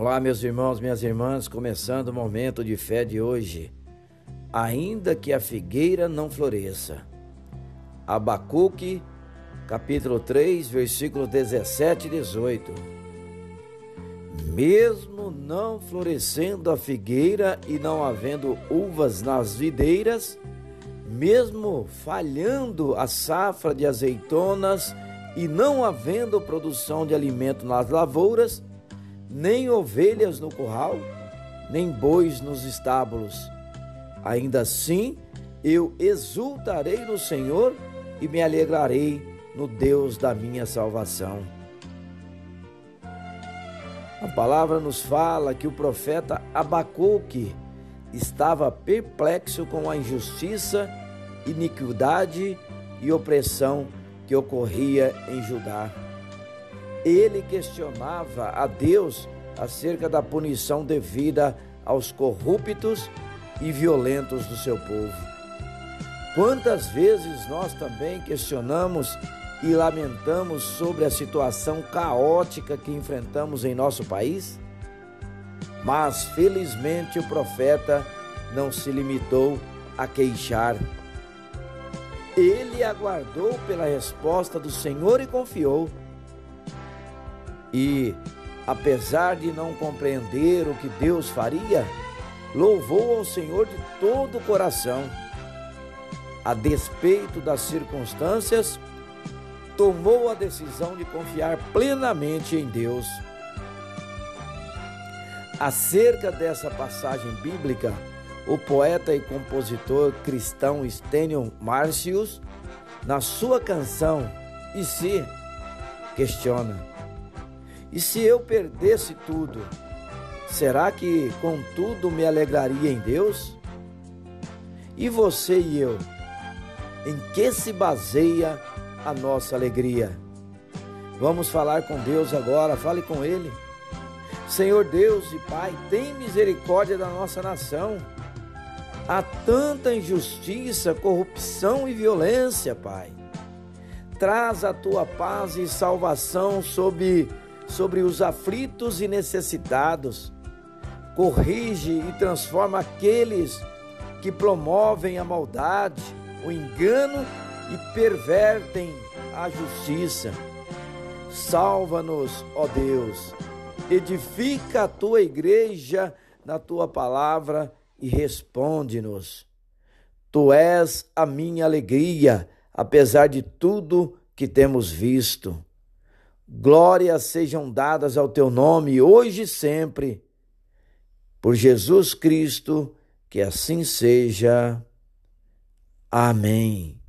Olá, meus irmãos, minhas irmãs, começando o momento de fé de hoje. Ainda que a figueira não floresça. Abacuque, capítulo 3, versículos 17 e 18. Mesmo não florescendo a figueira e não havendo uvas nas videiras, mesmo falhando a safra de azeitonas e não havendo produção de alimento nas lavouras, nem ovelhas no curral, nem bois nos estábulos. Ainda assim, eu exultarei no Senhor e me alegrarei no Deus da minha salvação. A palavra nos fala que o profeta Abacuque estava perplexo com a injustiça, iniquidade e opressão que ocorria em Judá ele questionava a Deus acerca da punição devida aos corruptos e violentos do seu povo. Quantas vezes nós também questionamos e lamentamos sobre a situação caótica que enfrentamos em nosso país? Mas felizmente o profeta não se limitou a queixar. Ele aguardou pela resposta do Senhor e confiou e, apesar de não compreender o que Deus faria, louvou ao Senhor de todo o coração. A despeito das circunstâncias, tomou a decisão de confiar plenamente em Deus. Acerca dessa passagem bíblica, o poeta e compositor cristão Stênio Marcius, na sua canção E se, questiona: e se eu perdesse tudo, será que contudo me alegraria em Deus? E você e eu, em que se baseia a nossa alegria? Vamos falar com Deus agora, fale com Ele. Senhor Deus e Pai, tem misericórdia da nossa nação. Há tanta injustiça, corrupção e violência, Pai. Traz a tua paz e salvação sobre sobre os aflitos e necessitados. Corrige e transforma aqueles que promovem a maldade, o engano e pervertem a justiça. Salva-nos, ó Deus. Edifica a tua igreja na tua palavra e responde-nos. Tu és a minha alegria, apesar de tudo que temos visto. Glórias sejam dadas ao teu nome, hoje e sempre. Por Jesus Cristo, que assim seja. Amém.